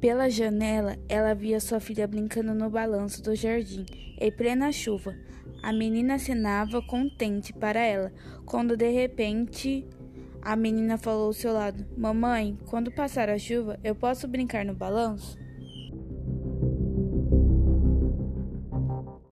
Pela janela, ela via sua filha brincando no balanço do jardim, em plena chuva. A menina acenava contente para ela, quando de repente a menina falou ao seu lado: Mamãe, quando passar a chuva, eu posso brincar no balanço?